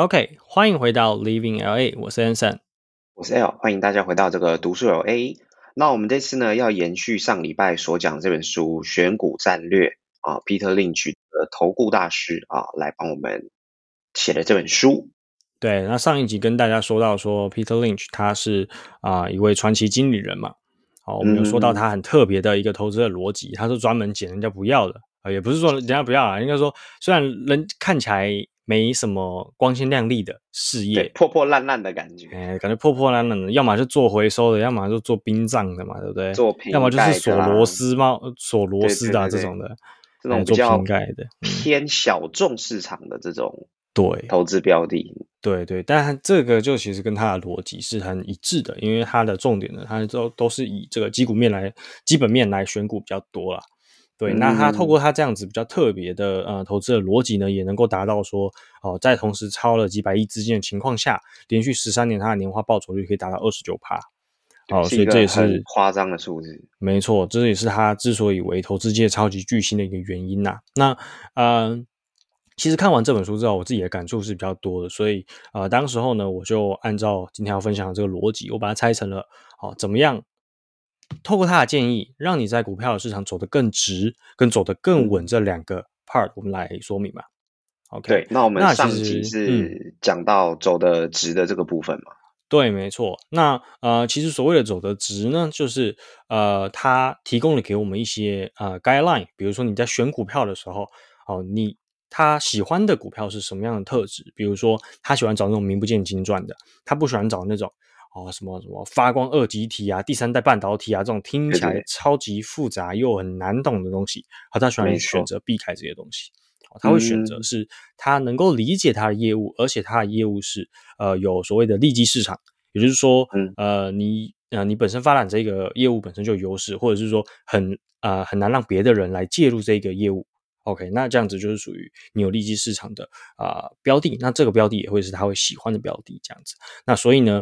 OK，欢迎回到 Living LA，我是 Anson，我是 L，欢迎大家回到这个读书有 A。那我们这次呢，要延续上礼拜所讲这本书《选股战略》啊，Peter Lynch 的投顾大师啊，来帮我们写的这本书。对，那上一集跟大家说到说，Peter Lynch 他是啊一位传奇经理人嘛。好，我们有说到他很特别的一个投资的逻辑，他是专门捡人家不要的啊，也不是说人家不要啊，应该说虽然人看起来。没什么光鲜亮丽的事业，破破烂烂的感觉，哎，感觉破破烂烂的，要么是做回收的，要么就做殡葬的嘛，对不对？做要么就是锁螺丝嘛，锁螺丝的这种的，这种做瓶盖的偏小众市场的这种对投资标的，对对，但这个就其实跟它的逻辑是很一致的，因为它的重点呢，它都都是以这个基股面来基本面来选股比较多啦。对，那他透过他这样子比较特别的呃投资的逻辑呢，也能够达到说哦，在同时超了几百亿资金的情况下，连续十三年他的年化报酬率可以达到二十九趴，哦，所以这也是夸张的数字。没错，这也是他之所以为投资界超级巨星的一个原因呐。那呃，其实看完这本书之后，我自己的感触是比较多的，所以呃，当时候呢，我就按照今天要分享的这个逻辑，我把它拆成了哦，怎么样？透过他的建议，让你在股票的市场走得更直，跟走得更稳这两个 part，我们来说明吧。OK，对，那我们上集是讲到走得直的这个部分嘛？对，没错。那呃，其实所谓的走得直呢，就是呃，他提供了给我们一些呃 guideline，比如说你在选股票的时候，哦，你他喜欢的股票是什么样的特质？比如说他喜欢找那种名不见经传的，他不喜欢找那种。哦，什么什么发光二极体啊，第三代半导体啊，这种听起来超级复杂又很难懂的东西，好，他喜欢选择避开这些东西。他会选择是他能够理解他的业务，而且他的业务是呃有所谓的利基市场，也就是说，呃，你呃你本身发展这个业务本身就有优势，或者是说很啊很难让别的人来介入这个业务。OK，那这样子就是属于你有利基市场的啊标的，那这个标的也会是他会喜欢的标的，这样子。那所以呢？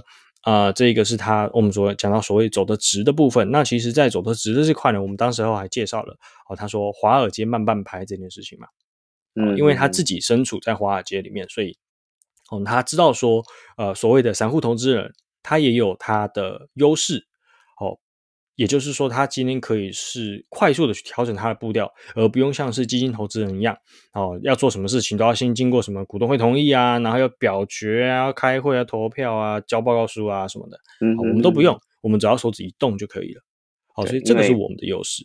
啊，这个是他我们所讲到所谓走的直的部分。那其实，在走的直的这块呢，我们当时候还介绍了哦，他说华尔街慢半拍这件事情嘛，嗯，因为他自己身处在华尔街里面，所以哦，他知道说，呃，所谓的散户投资人，他也有他的优势。也就是说，他今天可以是快速的去调整他的步调，而不用像是基金投资人一样，哦，要做什么事情都要先经过什么股东会同意啊，然后要表决啊、要开会啊、投票啊、交报告书啊什么的，嗯，我们都不用，我们只要手指一动就可以了。好，所以这个是我们的优势。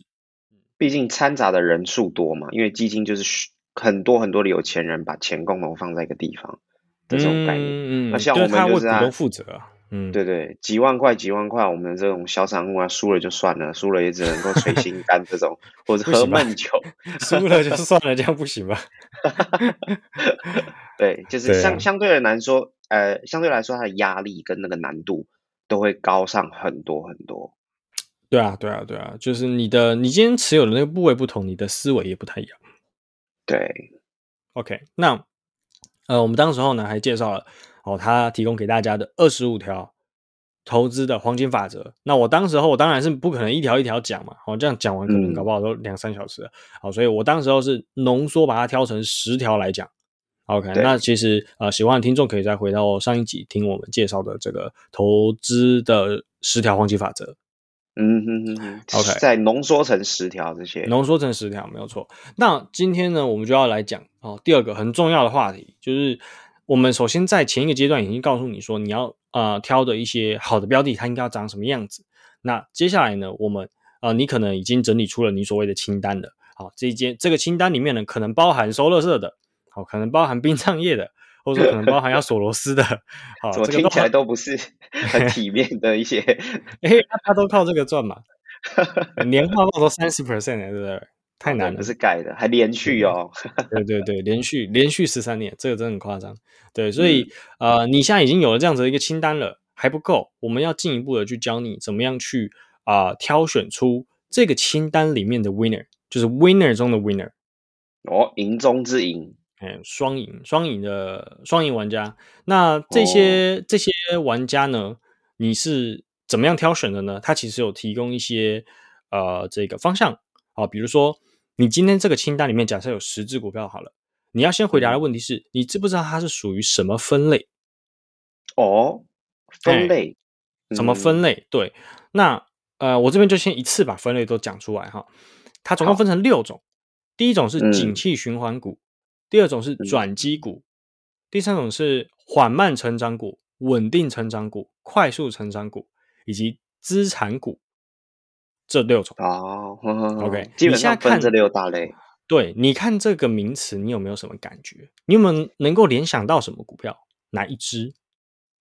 毕竟掺杂的人数多嘛，因为基金就是很多很多的有钱人把钱共同放在一个地方的这种概念。那像我们就是股东负责。嗯，对对，几万块几万块，我们这种小散户啊，输了就算了，输了也只能够捶心肝这种，或者喝闷酒，输了就算了，这样不行吧？对，就是相相对的来说，呃，相对来说，它的压力跟那个难度都会高上很多很多。对啊，对啊，对啊，就是你的你今天持有的那个部位不同，你的思维也不太一样。对，OK，那呃，我们当时候呢还介绍了。哦，他提供给大家的二十五条投资的黄金法则。那我当时候我当然是不可能一条一条讲嘛，哦，这样讲完可能搞不好都两三小时。好，所以我当时候是浓缩把它挑成十条来讲。OK，那其实呃，喜欢的听众可以再回到上一集听我们介绍的这个投资的十条黄金法则。嗯哼哼哼，OK，再浓缩成十条这些，浓缩成十条没有错。那今天呢，我们就要来讲哦，第二个很重要的话题就是。我们首先在前一个阶段已经告诉你说，你要呃挑的一些好的标的，它应该要长什么样子。那接下来呢，我们呃你可能已经整理出了你所谓的清单了。好，这一间这个清单里面呢，可能包含收乐色的，好，可能包含殡葬业的，或者说可能包含要锁螺丝的。好，这个听起来都不是 很体面的一些。哎，他都靠这个赚嘛？年化报酬三十 percent，对不对？太难了，不是改的，还连续哦。对对对，连续连续十三年，这个真的很夸张。对，所以呃，你现在已经有了这样子的一个清单了，还不够，我们要进一步的去教你怎么样去啊挑选出这个清单里面的 winner，就是 winner 中的 winner。哦，赢中之赢，哎，双赢双赢的双赢玩家。那这些这些玩家呢，你是怎么样挑选的呢？他其实有提供一些呃这个方向啊，比如说。你今天这个清单里面，假设有十只股票好了，你要先回答的问题是：你知不知道它是属于什么分类？哦，分类，怎么分类？对，那呃，我这边就先一次把分类都讲出来哈。它总共分成六种，第一种是景气循环股，第二种是转机股，第三种是缓慢成长股、稳定成长股、快速成长股以及资产股。这六种哦，OK，基本上看这六大类。对，你看这个名词，你有没有什么感觉？你有没有能够联想到什么股票？哪一支？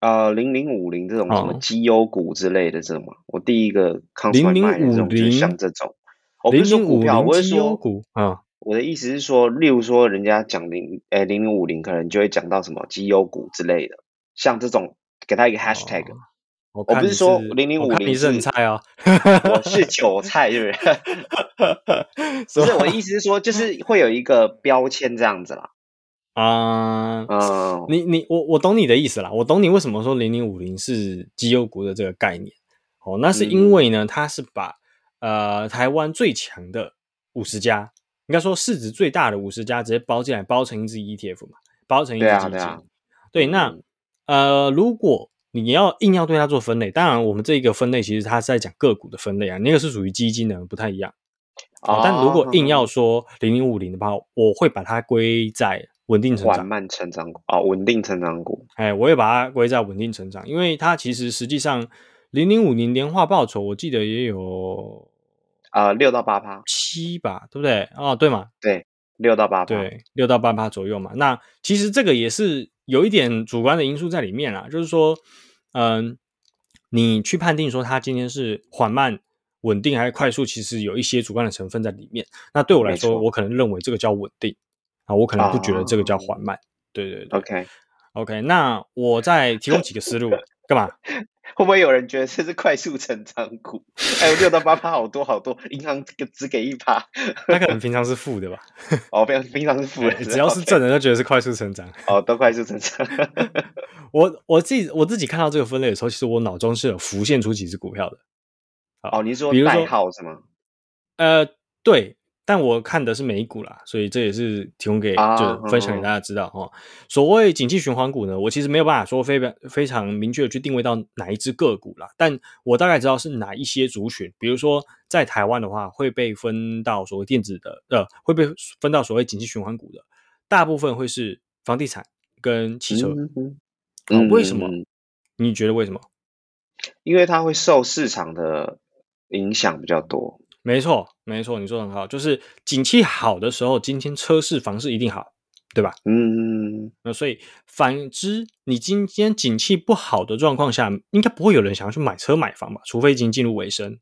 呃，零零五零这种什么绩优股之类的，这种吗？我第一个零零五零像这种，我不是说股票，我是说股啊。我的意思是说，例如说，人家讲零诶零零五零，可能就会讲到什么绩优股之类的，像这种，给他一个 hashtag。我不是说零零五零是很菜哦，我是韭菜，是不是？不是，我的意思是说，就是会有一个标签这样子啦。啊，嗯，你你我我懂你的意思啦，我懂你为什么说零零五零是绩优股的这个概念。哦，那是因为呢，它是把呃台湾最强的五十家，应该说市值最大的五十家直接包进来，包成一只 ETF 嘛，包成一只基金。对，那呃如果。你要硬要对它做分类，当然我们这一个分类其实它是在讲个股的分类啊，那个是属于基金的，不太一样。哦，但如果硬要说零零五零的话，我会把它归在稳定成长、缓慢成长股哦，稳定成长股。哎，我也把它归在稳定成长，因为它其实实际上零零五零年化报酬，我记得也有啊六到八趴七吧，对不对？哦，对嘛，对，六到八对，六到八趴左右嘛。那其实这个也是有一点主观的因素在里面啦，就是说。嗯，你去判定说它今天是缓慢、稳定还是快速，其实有一些主观的成分在里面。那对我来说，我可能认为这个叫稳定啊，我可能不觉得这个叫缓慢。对对对，OK，OK。那我再提供几个思路，干嘛？会不会有人觉得这是快速成长股？还有六到八趴，好多好多，银行只给一趴，那可能平常是负的吧？哦，平常平常是负的，只要是正的都觉得是快速成长。哦，都快速成长。我我自己我自己看到这个分类的时候，其实我脑中是有浮现出几只股票的。哦，你说代号是吗？呃，对。但我看的是美股啦，所以这也是提供给就分享给大家知道哦。所谓景气循环股呢，我其实没有办法说非常非常明确的去定位到哪一只个股啦，但我大概知道是哪一些族群。比如说在台湾的话，会被分到所谓电子的，呃，会被分到所谓景气循环股的，大部分会是房地产跟汽车。嗯，为什么？你觉得为什么？因为它会受市场的影响比较多。没错，没错，你说的很好，就是景气好的时候，今天车市、房市一定好，对吧？嗯，那所以反之，你今天景气不好的状况下，应该不会有人想要去买车买房吧？除非已经进入尾声。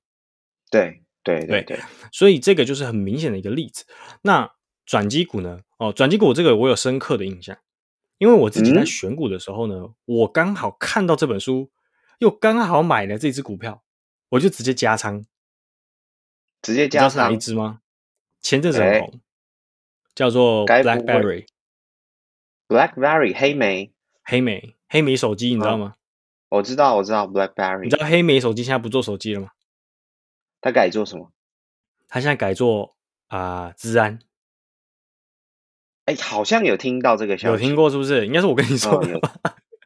对，对，对，对。所以这个就是很明显的一个例子。那转机股呢？哦，转机股这个我有深刻的印象，因为我自己在选股的时候呢，我刚好看到这本书，又刚好买了这只股票，我就直接加仓。直接加上哪一只吗？前阵子很红，叫做 BlackBerry。BlackBerry 黑莓，黑莓，黑莓手机，你知道吗？我知道，我知道 BlackBerry。你知道黑莓手机现在不做手机了吗？它改做什么？它现在改做啊，治安。哎，好像有听到这个消息，有听过是不是？应该是我跟你说的。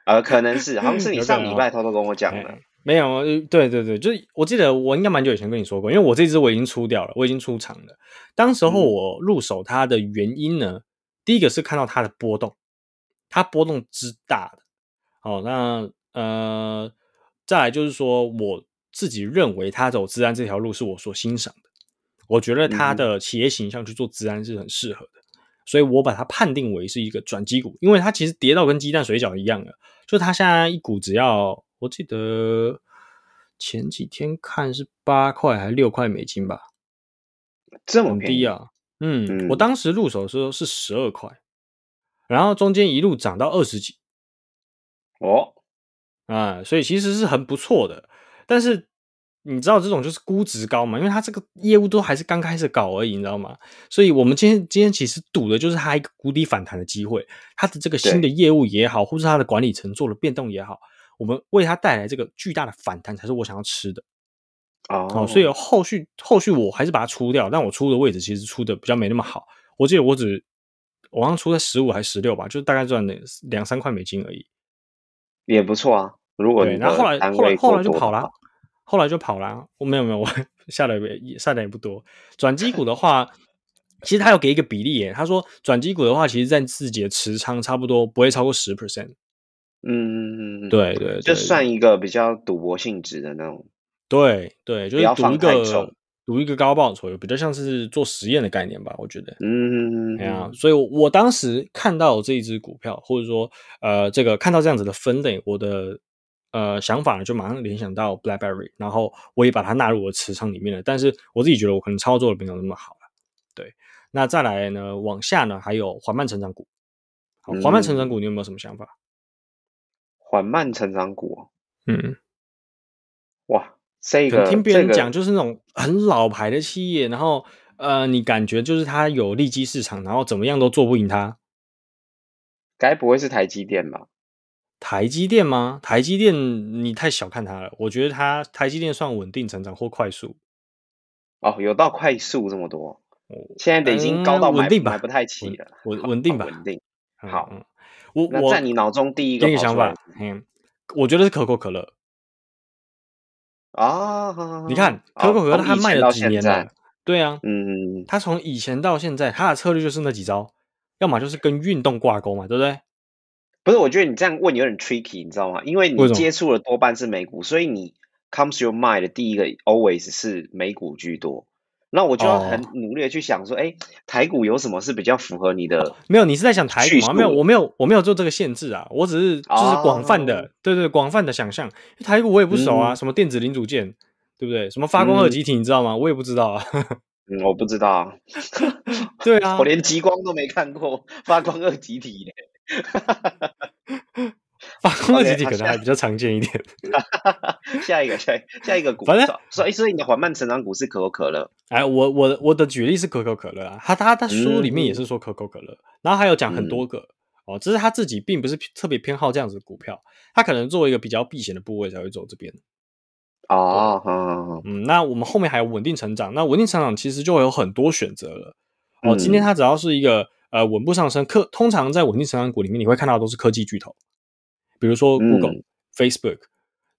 呃，可能是，好像是你上礼拜偷偷跟我讲的。没有，对对对，就是我记得我应该蛮久以前跟你说过，因为我这只我已经出掉了，我已经出场了。当时候我入手它的原因呢，第一个是看到它的波动，它波动之大的。好，那呃，再来就是说，我自己认为它走自然这条路是我所欣赏的，我觉得它的企业形象去做自然是很适合的，所以我把它判定为是一个转机股，因为它其实跌到跟鸡蛋水饺一样的，就它现在一股只要。我记得前几天看是八块还是六块美金吧，这么低啊！嗯，我当时入手的时候是十二块，然后中间一路涨到二十几。哦，啊，所以其实是很不错的。但是你知道这种就是估值高嘛？因为它这个业务都还是刚开始搞而已，你知道吗？所以我们今天今天其实赌的就是它一个谷底反弹的机会，它的这个新的业务也好，或是它的管理层做了变动也好。我们为它带来这个巨大的反弹，才是我想要吃的哦。所以后续后续我还是把它出掉，但我出的位置其实出的比较没那么好。我记得我只我好像出在十五还是十六吧，就大概赚了两三块美金而已。也不错啊。如果，你然后后来后来后来就跑了后来就跑了。我没有没有，我 下的也下的也不多。转机股的话，其实他有给一个比例耶，他说转机股的话，其实占自己的持仓差不多不会超过十 percent。嗯对对对，就算一个比较赌博性质的那种。对对，就是赌一个赌一个高报酬，比较像是做实验的概念吧，我觉得。嗯，哎呀，所以我我当时看到这一只股票，或者说呃，这个看到这样子的分类，我的呃想法呢就马上联想到 BlackBerry，然后我也把它纳入我的持仓里面了。但是我自己觉得我可能操作的没有那么好了。对，那再来呢，往下呢还有缓慢成长股。好，缓慢成长股你有没有什么想法？缓慢成长股哦，嗯，哇，这个听别人这个讲，就是那种很老牌的企业，然后呃，你感觉就是它有利基市场，然后怎么样都做不赢它。该不会是台积电吧？台积电吗？台积电你太小看它了，我觉得它台积电算稳定成长或快速。哦，有到快速这么多，哦现在的已经高到买嗯稳定吧买不太起了，好稳稳定吧好稳定。嗯好嗯，我我那在你脑中第一个给你想法，嗯，我觉得是可口可乐。啊，你看好可口可乐它卖了几到现在年了？对啊，嗯，它从以前到现在，它的策略就是那几招，要么就是跟运动挂钩嘛，对不对？不是，我觉得你这样问有点 tricky，你知道吗？因为你接触的多半是美股，所以你 comes your mind 的第一个 always 是美股居多。那我就要很哦努力的去想说，哎、台股有什么是比较符合你的？没有，你是在想台叙股吗？没有，我没有，我没有做这个限制啊，我只是就是广泛的，哦对对，广泛的想象。台股我也不熟啊，嗯什么电子零组件，对不对？什么发光二极体，你知道吗？我也不知道啊。嗯，我不知道啊，对啊我，连极光都没看过，发光二极体嘞。发光二极 OK，体可能还比较常见一点。下一个，下一下一个股，反正所以所以你的缓慢成长股是可口可乐，哎，我我我的举例是可口可乐啊，他他他书里面也是说可口可乐，然后还有讲很多个、哦，只是他自己并不是特别偏好这样子的股票，他可能作为一个比较避险的部位才会走这边。哦，嗯，那我们后面还有稳定成长，那稳定成长其实就会有很多选择了。哦，嗯今天它只要是一个呃稳步上升，科通常在稳定成长股里面，你会看到都是科技巨头，比如说 Google、嗯 Facebook，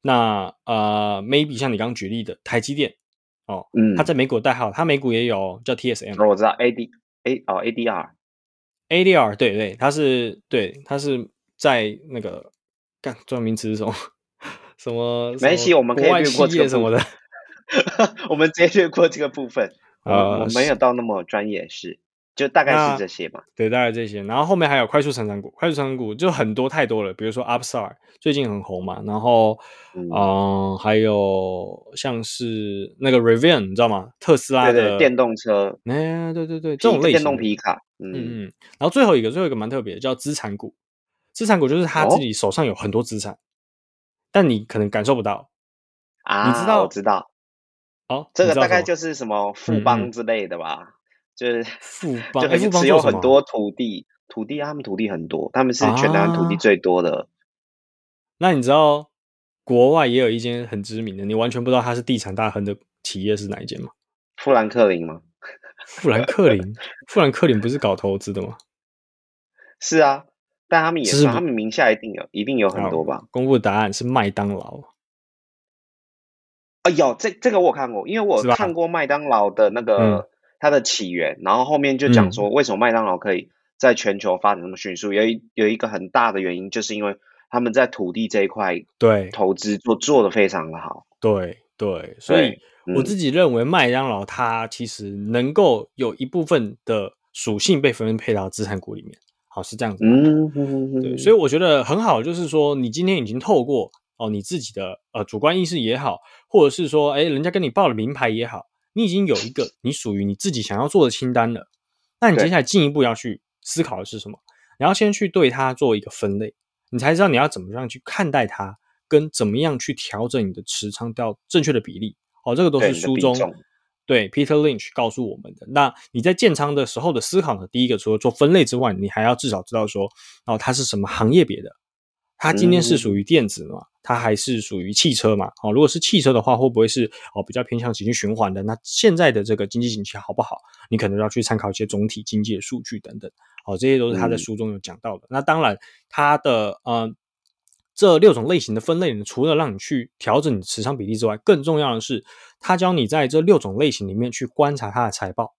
那呃 maybe 像你刚刚举例的台积电哦，嗯它在美股代号，它美股也有叫 TSM。哦，我知道 A D A 哦 A D R，ADR 对对，它是对它是在那个干专有名词是什么 什么？没关系我们可以略过这个什么的。我们直接略过这个部分，呃 我我没有到那么专业，是就大概是这些吧。对，大概这些。然后后面还有快速成长股，快速成长股就很多太多了，比如说 Upstart 最近很红嘛，然后嗯嗯、还有像是那个 Rivian，你知道吗？特斯拉的对对，电动车，哎，对对对，皮这种类型电动皮卡，嗯嗯，嗯。然后最后一个，最后一个蛮特别的，叫资产股。资产股就是他自哦己手上有很多资产，但你可能感受不到。啊，你知道我知道，哦，这个大概就是什么富邦之类的吧，就是富 邦就哎富邦持有很多土地，土地啊他们土地很多，他们是全台湾土地啊最多的。那你知道国外也有一间很知名的，你完全不知道它是地产大亨的企业是哪一间吗？富兰克林吗？富兰克林，富兰克林不是搞投资的吗？是啊，但他们也，是他们名下一定有，一定有很多吧？公布答案是麦当劳。啊，有这这个我有看过，因为我看过麦当劳的那个、嗯它的起源，然后后面就讲说为什么麦当劳可以在全球发展那么迅速，有一有一个很大的原因，就是因为他们在土地这一块对投资做做的非常的好。对对，所以嗯我自己认为麦当劳它其实能够有一部分的属性被分配到资产股里面。好，是这样子吗。嗯，嗯对，所以以我觉得很好，就是说你今天已经透过哦你自己的呃主观意识也好，或者是说哎人家跟你报了名牌也好，你已经有一个你属于你自己想要做的清单了。那你接下来进一步要去思考的是什么？你要先去对它做一个分类，你才知道你要怎么样去看待它，跟怎么样去调整你的持仓到正确的比例。哦，这个都是书中对 Peter Lynch 告诉我们的。那你在建仓的时候的思考呢？第一个除了做分类之外，你还要至少知道说，哦，它是什么行业别的，它今天是属于电子嘛，它还是属于汽车嘛？哦，如果是汽车的话，会不会是哦比较偏向经济循环的？那现在的这个经济景气好不好？你可能要去参考一些总体经济的数据等等。哦，这些都是他在书中有讲到的。那当然，他的呃这六种类型的分类呢，除了让你去调整你的持仓比例之外，更重要的是，他教你在这六种类型里面去观察它的财报。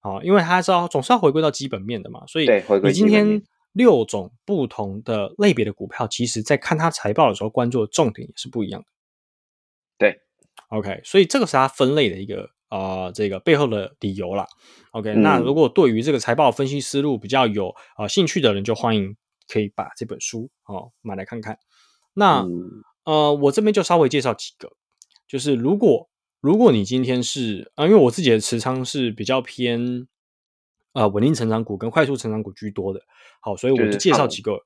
啊，因为他是要总是要回归到基本面的嘛，所以你今天六种不同的类别的股票，其实在看它财报的时候，关注的重点也是不一样的。对，OK，所以这个是它分类的一个呃这个背后的理由啦。OK，那如果对于这个财报分析思路比较有呃兴趣的人，就欢迎可以把这本书哦买来看看。那呃，我这边就稍微介绍几个，就是如果。如果你今天是啊，因为我自己的持仓是比较偏呃稳定成长股跟快速成长股居多的，好，所以我就介绍几个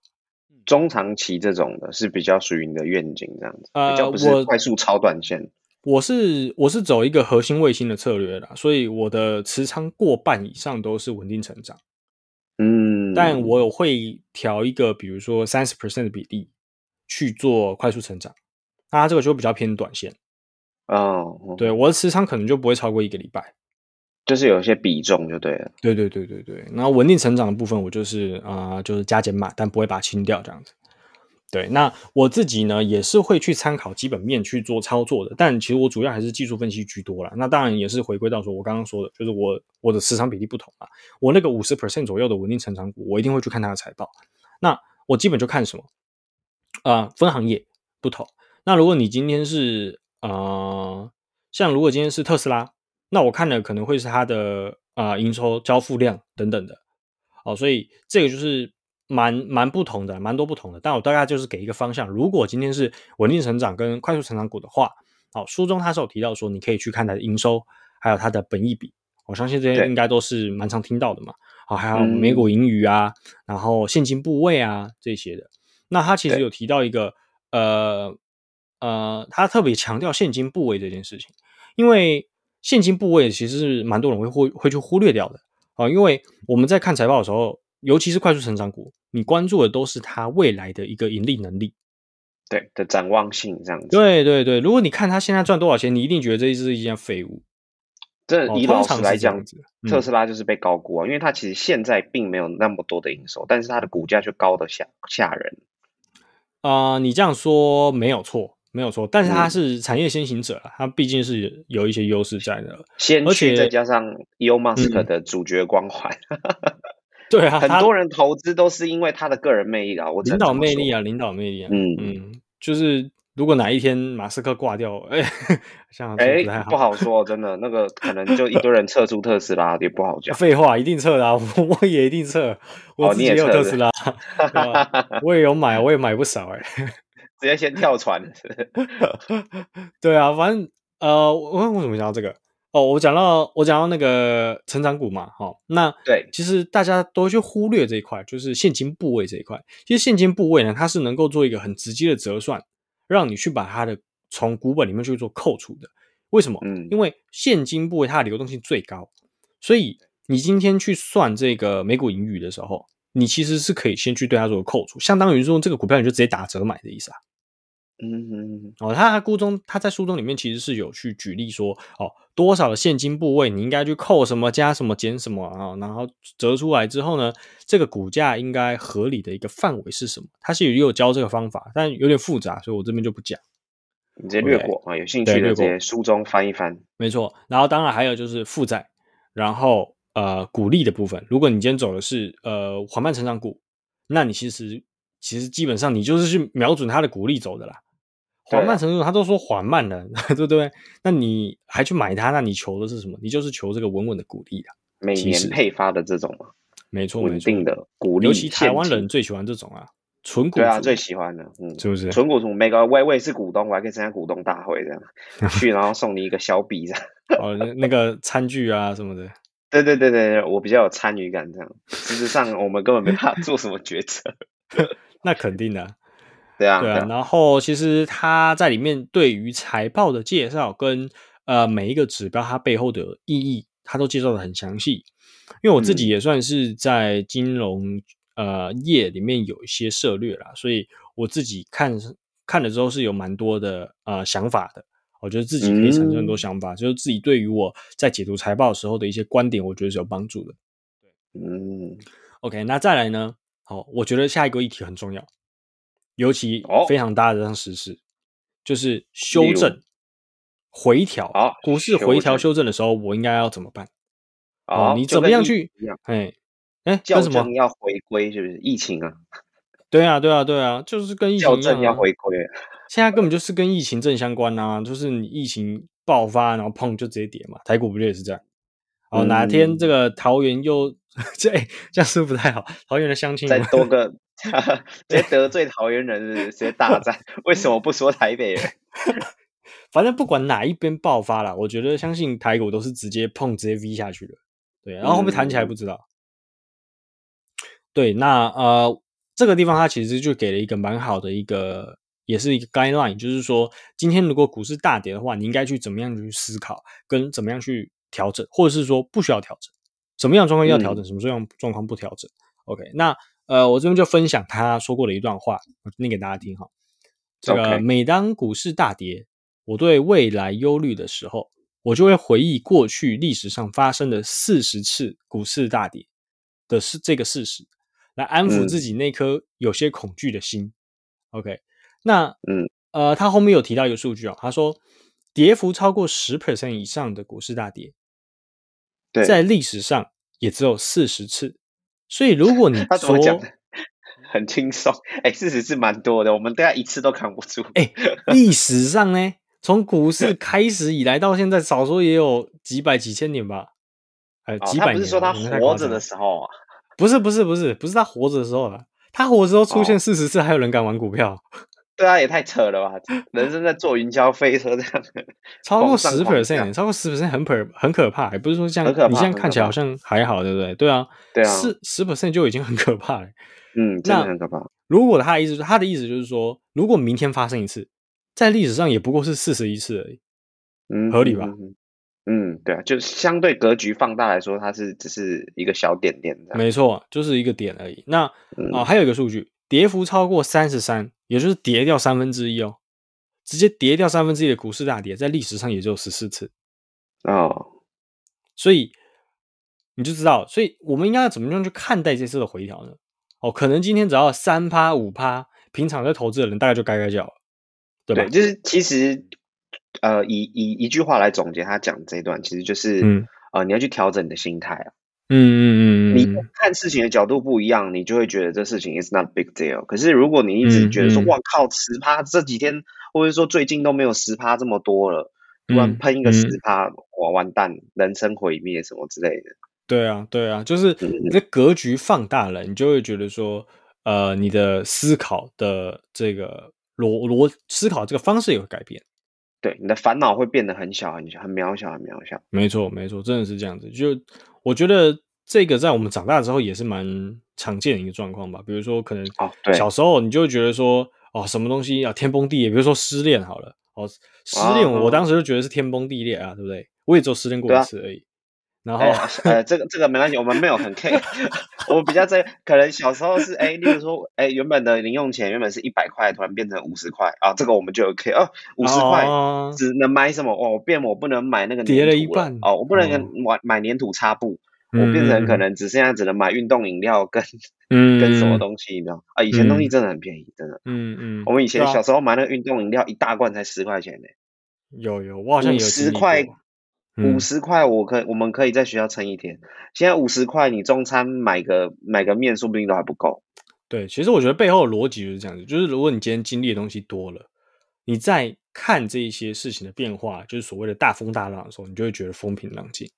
中长期这种的是比较属于你的愿景这样子，比较不是快速超短线。我是我是走一个核心卫星的策略啦，所以我的持仓过半以上都是稳定成长，嗯，但我有会调一个比如说三十 percent 的比例去做快速成长，那它这个就比较偏短线。哦，对，我的持仓可能就不会超过一个礼拜，就是有一些比重就对了。对对对对对，然后稳定成长的部分，我就是啊，就是加减码，但不会把它清掉这样子。对，那我自己呢也是会去参考基本面去做操作的，但其实我主要还是技术分析居多了。那当然也是回归到说我刚刚说的，就是我我的持仓比例不同啊，我那个五十 percent 左右的稳定成长股，我一定会去看它的财报。那我基本就看什么啊，分行业不同。那如果你今天是啊，像如果今天是特斯拉，那我看的可能会是它的啊营收交付量等等的，哦，所以这个就是蛮蛮不同的，蛮多不同的。但我大概就是给一个方向，如果今天是稳定成长跟快速成长股的话，好，书中它是有提到说你可以去看它的营收，还有它的本益比，我相信这些应该都是蛮常听到的嘛。好，还有美股盈余啊，然后现金部位啊这些的。那它其实有提到一个呃。呃，他特别强调现金部位这件事情，因为现金部位其实是蛮多人会会会去忽略掉的啊。因为我们在看财报的时候，尤其是快速成长股，你关注的都是它未来的一个盈利能力，对的展望性这样子。对对对，如果你看它现在赚多少钱，你一定觉得这是一件废物。这以老实来讲，特斯拉就是被高估啊，因为它其实现在并没有那么多的营收，但是它的股价却高的吓吓人。啊，你这样说没有错。没有错，但是它是产业先行者它毕竟是有一些优势在的，先驱再加上 Elon Musk 的主角光环，对啊，很多人投资都是因为他的个人魅力啊，我领导魅力啊，领导魅力啊，嗯。嗯，就是如果哪一天马斯克挂掉，哎，像哎不好说，真的那个可能就一堆人撤出特斯拉也不好讲，废话，一定撤啊，我也一定撤，我自己也有特斯拉，我也有买，我也买不少哎。直接先跳船，对啊，反正呃，我我怎么讲到这个？哦，我讲到我讲到那个成长股嘛，哈，那对，其实大家都去忽略这一块，就是现金部位这一块。其实现金部位呢，它是能够做一个很直接的折算，让你去把它的从股本里面去做扣除的。为什么？嗯，因为现金部位它的流动性最高，所以你今天去算这个每股盈余的时候，你其实是可以先去对它做扣除，相当于说这个股票你就直接打折买的意思啊。嗯哦，他书中他在书中里面其实是有去举例说，哦，多少的现金部位你应该去扣什么加什么减什么啊，然后折出来之后呢，这个股价应该合理的一个范围是什么？他是也有教这个方法，但有点复杂，所以我这边就不讲，你直接略过啊。有兴趣的在书中翻一翻，没错。然后当然还有就是负债，然后呃股利的部分，如果你今天走的是呃缓慢成长股，那你其实其实基本上你就是去瞄准它的股利走的啦。缓慢程度，他都说缓慢了，对不对？那你还去买它？那你求的是什么？你就是求这个稳稳的鼓励的，每年配发的这种嘛，没错，稳定的鼓励。尤其台湾人最喜欢这种啊，纯股。对啊，最喜欢的，嗯，是不是？纯股族，每个我我也是股东，我还可以参加股东大会这样去，然后送你一个小笔这样。哦，那个餐具啊什么的。对对对对，我比较有参与感这样。事实上，我们根本没办法做什么决策。那肯定的。对啊，对啊，然后其实他在里面对于财报的介绍跟呃每一个指标它背后的意义，他都介绍的很详细。因为我自己也算是在金融呃业里面有一些涉略啦，所以我自己看看了之后是有蛮多的呃想法的，我觉得自己可以产生很多想法，就是自己对于我在解读财报的时候的一些观点，我觉得是有帮助的。对嗯，OK，那再来呢？好，我觉得下一个议题很重要，尤其非常搭得上时事，就是修正、回调。好，股市回调修正的时候，我应该要怎么办？哦，你怎么样去？哎哎，校什么要回归？是不是疫情啊？对啊，对啊，对啊，就是跟疫情校正要回归。现在根本就是跟疫情正相关啊，就是你疫情爆发，然后砰就直接跌嘛。台股不就也是这样？哦，哪天这个桃园又 这这样是不是不太好？桃园的乡亲再多个，直接得罪桃园人，直接大战。为什么不说台北人？反正不管哪一边爆发了，我觉得相信台股都是直接碰直接 V 下去的。对，然后会不会弹起来不知道。对，那呃，这个地方它其实就给了一个蛮好的一个，也是一个 guideline，就是说今天如果股市大跌的话，你应该去怎么样去思考，跟怎么样去调整，或者是说不需要调整，什么样状况要调整，什么样状况不调整。OK，那呃，我这边就分享他说过的一段话，我念给大家听哈。这个每当股市大跌，我对未来忧虑的时候。我就会回忆过去历史上发生的四十次股市大跌的是这个事实，来安抚自己那颗有些恐惧的心。OK，那嗯呃，他后面有提到一个数据啊，他说跌幅超过十 percent 以上的股市大跌，在历史上也只有四十次。所以如果你 说 很轻松，哎，事实是蛮多的，我们大概一次都扛不住。哎，历史上呢？从股市 开始以来到现在，少说也有几百几千年吧，哎，几百年。不是说他活着的时候啊？不是不是不是不是他活着的时候了，他活着时候出现四十次，还有人敢玩股票？对啊，也太扯了吧！人生在坐云霄飞车这样，超过十 percent，超过十 percent 很可很可怕，也不是说像你现在看起来好像还好，对不对？对啊，对啊，十十 percent 就已经很可怕了。嗯，真的很可怕。如果他的意思，他的意思就是说，如果明天发生一次。在历史上也不过是四十一次而已，嗯，合理吧？嗯，对啊，就相对格局放大来说，它是只是一个小点点的，没错，就是一个点而已。那啊，还有一个数据，跌幅超过三十三，也就是跌掉三分之一哦，直接跌掉三分之一的股市大跌，在历史上也就十四次哦，所以你就知道，所以我们应该要怎么样去看待这次的回调呢？哦，可能今天只要三趴五趴，平常在投资的人大概就该该叫了。对，就是其实，呃，以以一句话来总结他讲这一段，其实就是，嗯呃，你要去调整你的心态啊。嗯嗯嗯你看事情的角度不一样，你就会觉得这事情 is not big deal。可是如果你一直觉得说，哇靠，十趴这几天，或者说最近都没有十趴这么多了，突然喷一个十趴，哇，完蛋，人生毁灭什么之类的。对啊，对啊，就是你的格局放大了，你就会觉得说，呃，你的思考的这个。逻逻思考这个方式也会改变，对你的烦恼会变得很小很小很渺小很渺小。没错没错，真的是这样子。就我觉得这个在我们长大之后也是蛮常见的一个状况吧。比如说可能小时候你就会觉得说哦，什么东西要天崩地裂，比如说失恋好了，哦，失恋，我当时就觉得是天崩地裂啊，对不对？我也只有失恋过一次而已。然后，呃，这个这个没关系，我们没有很 care，我比较在可能小时候是，哎，例如说，哎，原本的零用钱原本是一百块，突然变成五十块啊，这个我们就 OK 哦，五十块只能买什么？哦，变我不能买那个叠了一半哦，我不能买买粘土擦布，我变成可能只剩下只能买运动饮料跟跟什么东西，你知道啊？以前东西真的很便宜，真的，嗯嗯，我们以前小时候买那个运动饮料一大罐才十块钱呢，有有，我好像有十块。五十块，我可我们可以在学校撑一天。现在五十块，你中餐买个买个面，说不定都还不够。对，其实我觉得背后的逻辑就是这样子，就是如果你今天经历的东西多了，你在看这一些事情的变化，就是所谓的大风大浪的时候，你就会觉得风平浪静。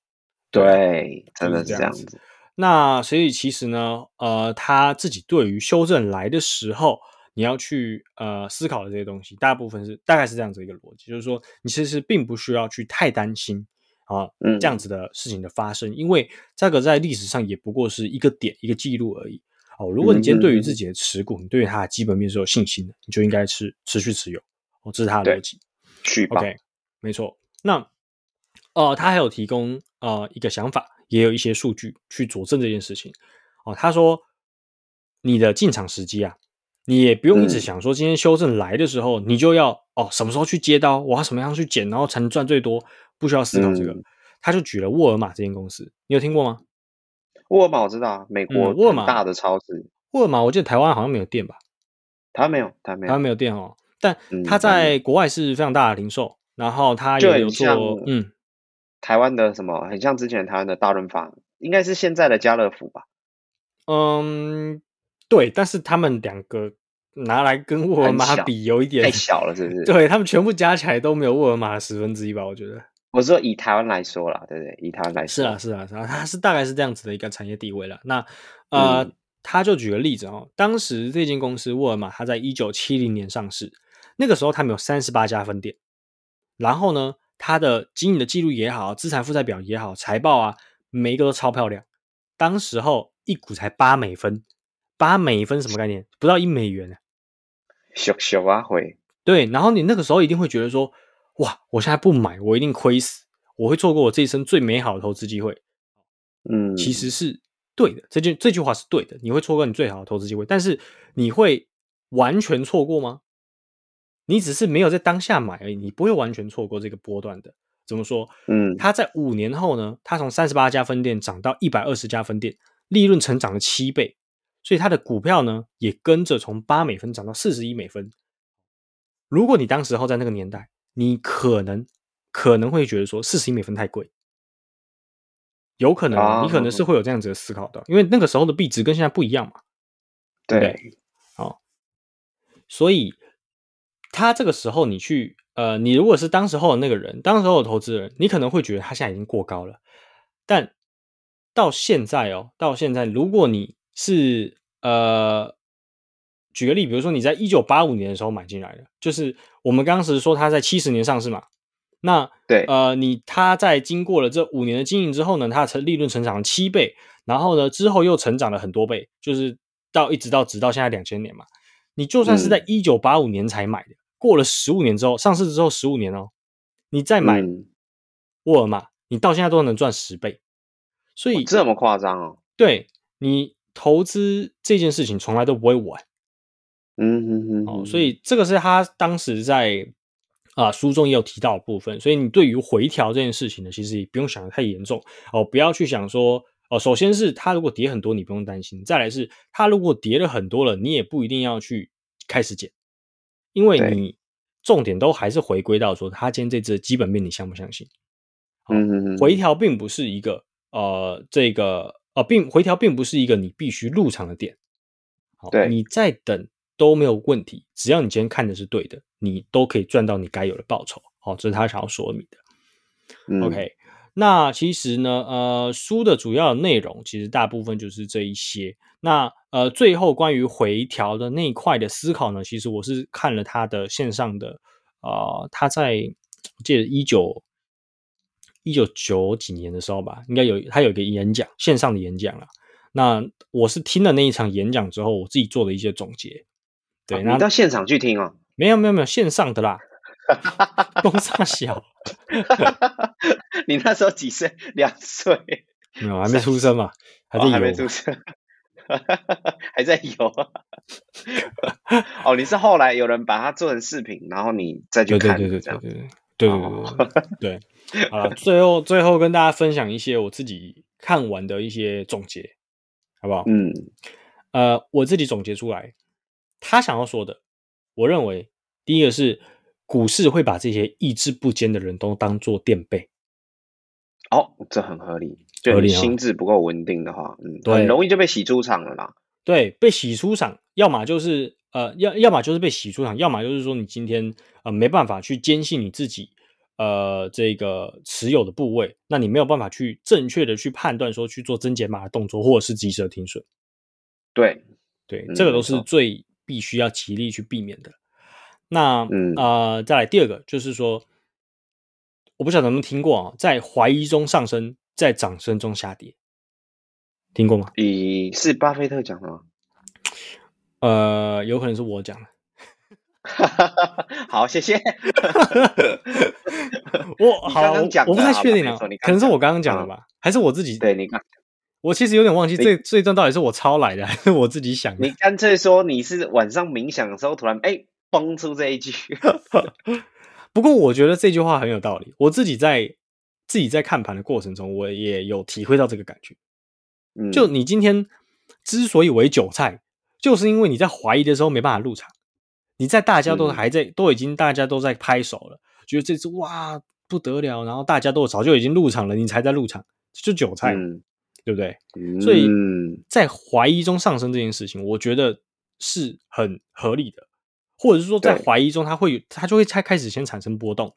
对，真的是这样子。那所以其实呢，呃，他自己对于修正来的时候，你要去呃思考的这些东西，大部分是大概是这样子一个逻辑，就是说你其实并不需要去太担心。啊，这样子的事情的发生，因为这个在历史上也不过是一个点一个记录而已。哦，如果你今天对于自己的持股，你对于它的基本面是有信心的，你就应该是持续持有。哦，这是它的逻辑。去 OK，没错。那呃，他还有提供呃一个想法，也有一些数据去佐证这件事情。哦，他说你的进场时机啊，你也不用一直嗯想说今天修正来的时候，你就要哦什么时候去接刀，我要什么样去减，然后才能赚最多，不需要思考这个。嗯他就举了沃尔玛这间公司，你有听过吗？沃尔玛我知道啊，美国嗯沃尔玛大的超市，沃尔玛我记得台湾好像没有店吧，台湾没有，它没台湾有，没有店哦，但嗯它在国外是非常大的零售，然后它也有做嗯台湾的什么，很像之前台湾的大润发，应该是现在的家乐福吧？嗯对，但是他们两个拿来跟沃尔玛比有一点太小了，是不是？，对他们全部加起来都没有沃尔玛的十分之一吧，我觉得。我说以台湾来说啦，对不对？以台湾来说，是啊，是啊，是啊，它是大概是这样子的一个产业地位了。那呃，嗯他就举个例子哦，当时这间公司沃尔玛，它在一九七零年上市，那个时候他们有三十八家分店，然后呢，它的经营的记录也好，资产负债表也好，财报啊，每一个都超漂亮。当时候一股才八美分，八美分什么概念？不到一美元啊。小小啊会，对，然后你那个时候一定会觉得说，哇，我现在不买，我一定亏死，我会错过我这一生最美好的投资机会。嗯，其实是对的，这句这句话是对的，你会错过你最好的投资机会，但是你会完全错过吗？你只是没有在当下买而已，你不会完全错过这个波段的。怎么说？嗯它在五年后呢，它从三十八家分店涨到一百二十家分店，利润成长了七倍，所以它的股票呢也跟着从八美分涨到四十一美分。如果你当时候在那个年代，你可能可能会觉得说四十一美分太贵，有可能你可能是会有这样子的思考的，因为那个时候的币值跟现在不一样嘛。对不对，所以他这个时候你去呃，你如果是当时候的那个人，当时候的投资人，你可能会觉得他现在已经过高了。但到现在哦，到现在，如果你是呃，举个例，比如说你在一九八五年的时候买进来的，就是我们当时说它在七十年上市嘛，那对，呃，你它在经过了这五年的经营之后呢，它的成利润成长了七倍，然后呢之后又成长了很多倍，就是到一直到直到现在两千年嘛。你就算是在一九八五年才买的，过了十五年之后，上市之后十五年哦，你再买嗯沃尔玛，你到现在都能赚十倍。所以，这么夸张哦，对你投资这件事情从来都不会晚。嗯嗯嗯哦，所以这个是他当时在啊、书中也有提到的部分，所以你对于回调这件事情呢，其实也不用想的太严重。哦，不要去想说哦，首先是它如果跌很多，你不用担心；再来是它如果跌了很多了，你也不一定要去开始减，因为你重点都还是回归到说，它今天这只的基本面你相不相信？嗯哼哼，回调并不是一个呃，这个呃，并回调并不是一个你必须入场的点。好，对。你在等都没有问题，只要你今天看的是对的，你都可以赚到你该有的报酬。好，这是他想要说明的。嗯 OK，那其实呢，呃，书的主要的内容其实大部分就是这一些。那呃，最后关于回调的那一块的思考呢，其实我是看了他的线上的，呃，他在我记得一九一九九几年的时候吧，应该有他有一个演讲，线上的演讲啦。那我是听了那一场演讲之后，我自己做了一些总结。对，你到现场去听哦。没有没有没有线上的啦，风扇小。你那时候几岁？两岁？没有，还没出生嘛，还在游，还在游。哦，你是后来有人把它做成视频，然后你再去看，对对对，对样对对对对。好了，最后最后跟大家分享一些我自己看完的一些总结，好不好？嗯，呃，我自己总结出来。他想要说的，我认为第一个是股市会把这些意志不坚的人都当做垫背，哦，这很合理。就心智不够稳定的话，嗯，对很容易就被洗出场了啦。对，被洗出场，要么就是呃，要要么就是被洗出场，要么就是说你今天呃没办法去坚信你自己呃这个持有的部位，那你没有办法去正确的去判断说去做增减码的动作，或者是及时的停损。对，对，嗯这个都是最必须要极力去避免的。那、嗯呃，再来第二个就是说，我不晓得能不能听过啊，在怀疑中上升，在掌声中下跌，听过吗？你是巴菲特讲的吗？呃，有可能是我讲的。好，谢谢。我 好，我不太确定啊可能是我刚刚讲的吧，还是我自己？对你刚我其实有点忘记这这段到底是我抄来的还是我自己想的。你干脆说你是晚上冥想的时候突然哎蹦出这一句。不过我觉得这句话很有道理，我自己在自己在看盘的过程中，我也有体会到这个感觉。嗯，就你今天之所以为韭菜，就是因为你在怀疑的时候没办法入场，你在大家都还在都已经大家都在拍手了，觉得这次哇不得了，然后大家都早就已经入场了，你才在入场，就韭菜，对不对？所以在怀疑中上升这件事情，我觉得是很合理的。或者是说，在怀疑中，它会它就会开开始先产生波动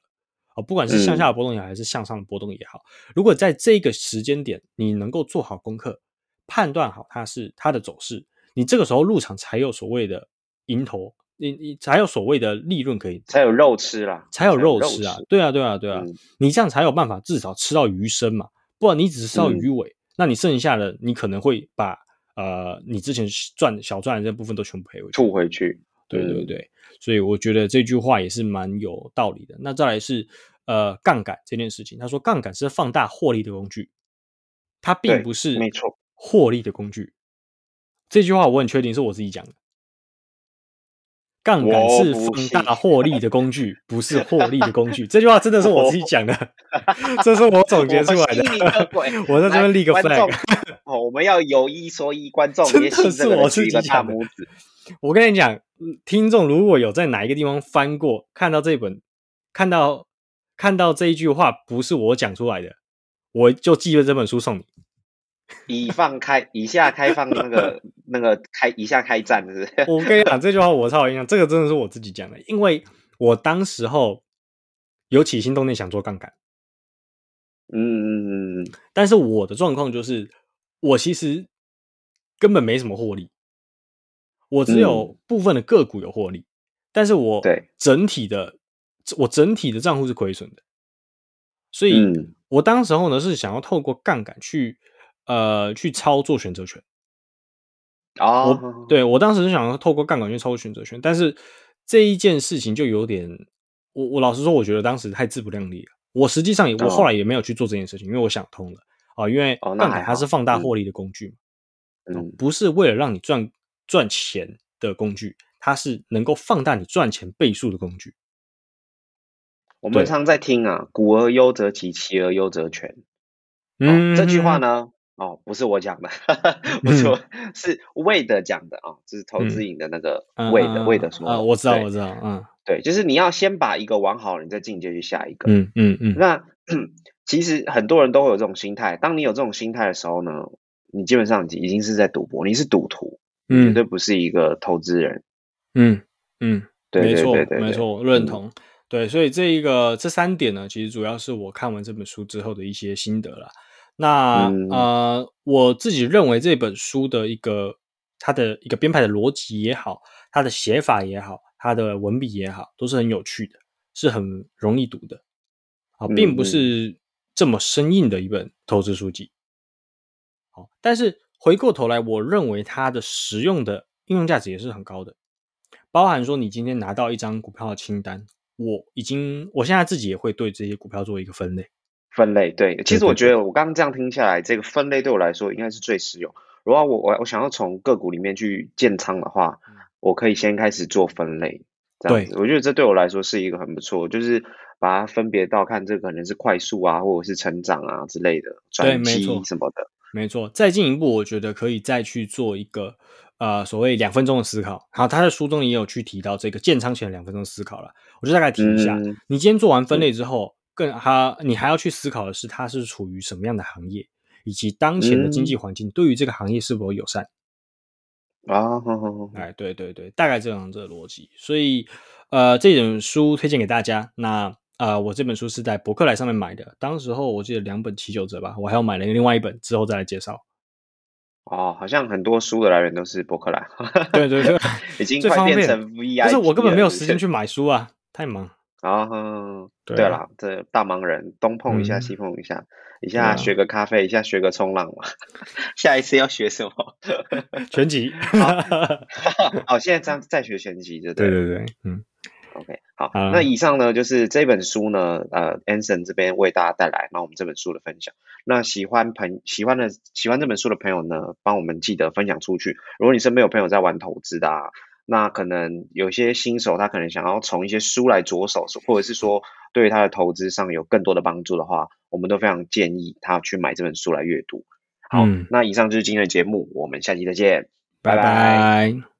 啊，不管是向下的波动也好，还是向上的波动也好。如果在这个时间点，你能够做好功课，判断好它是它的走势，你这个时候入场才有所谓的赢头，你你才有所谓的利润可以，才有肉吃啦，才有肉吃啊！对啊，对啊，对啊，你这样才有办法至少吃到鱼身嘛，不然你只是吃到鱼尾，那你剩下的你可能会把呃你之前赚小赚的这部分都全部赔回去，吐回去。对对对，所以我觉得这句话也是蛮有道理的。那再来是呃杠杆这件事情，他说杠杆是放大获利的工具，它并不是没错获利的工具。这句话我很确定是我自己讲的。杠杆是放大获利的工具，不是获利的工具。这句话真的是我自己讲的 这是我总结出来的。我在这边立个 flag。哦，我们要有一说一，观众 也信这个，举个大拇指。我跟你讲，听众如果有在哪一个地方翻过，看到这本，看到看到这一句话不是我讲出来的，我就寄了这本书送你。以放开，以下开放那个 那个开，以下开战，是是？我跟你讲这句话，我超有印象，这个真的是我自己讲的，因为我当时候有起心动念想做杠杆，嗯嗯嗯，但是我的状况就是，我其实根本没什么获利。我只有部分的个股有获利，但是我对。整体的我整体的账户是亏损的，所以我当时候呢是想要透过杠杆去呃去操作选择权啊，我对我当时是想要透过杠杆去操作选择权，但是这一件事情就有点我我老实说，我觉得当时太自不量力了。我实际上也我后来也没有去做这件事情，因为我想通了啊，因为杠杆它是放大获利的工具嘛，嗯，不是为了让你赚。赚钱的工具，它是能够放大你赚钱倍数的工具。我们常在听啊，“古而优则其，其而优则全”。嗯，这句话呢，哦，不是我讲的，不是，是魏德讲的啊，这是投资影的那个魏的魏德说啊，我知道，我知道，嗯，对，就是你要先把一个玩好，你再进阶去下一个。嗯嗯嗯。那 其实很多人都会有这种心态，当你有这种心态的时候呢，你基本上已经是在赌博，你是赌徒。绝对不是一个投资人。嗯嗯，对没错没错，认同。对，所以这一个这三点呢，其实主要是我看完这本书之后的一些心得了。那呃，我自己认为这本书的一个它的一个编排的逻辑也好，它的写法也好，它的文笔也好，都是很有趣的，是很容易读的啊，并不是这么生硬的一本投资书籍。好，但是。回过头来，我认为它的实用的应用价值也是很高的，包含说你今天拿到一张股票的清单，我已经我现在自己也会对这些股票做一个分类。分类对，其实我觉得我刚刚这样听下来，这个分类对我来说应该是最实用。如果我我我想要从个股里面去建仓的话，我可以先开始做分类，这样子，我觉得这对我来说是一个很不错，就是把它分别到看这可能是快速啊，或者是成长啊之类的转机什么的。没错，再进一步，我觉得可以再去做一个呃所谓两分钟的思考。好，他在书中也有去提到这个建仓前两分钟思考了，我就大概提一下。你今天做完分类之后，更他，你还要去思考的是，它是处于什么样的行业，以及当前的经济环境对于这个行业是否友善啊？哎，对对对，大概这样这个逻辑。所以呃，这本书推荐给大家。那。啊，我这本书是在博客来上面买的，当时候我记得两本七九折吧，我还要买了另外一本，之后再来介绍。哦，好像很多书的来源都是博客来。对对对，已经快变成 V I。但是我根本没有时间去买书啊，太忙。啊，对了，这大忙人，东碰一下西碰一下，一下学个咖啡，一下学个冲浪嘛。下一次要学什么？拳击。哦，现在这样再学拳击，对对对对，嗯。OK。好，好那以上呢就是这本书呢，呃，Anson 这边为大家带来，那我们这本书的分享。那喜欢朋喜欢的喜欢这本书的朋友呢，帮我们记得分享出去。如果你身边有朋友在玩投资的啊，那可能有些新手他可能想要从一些书来着手，或者是说对于他的投资上有更多的帮助的话，我们都非常建议他去买这本书来阅读。好，嗯。那以上就是今天的节目，我们下期再见，拜拜。拜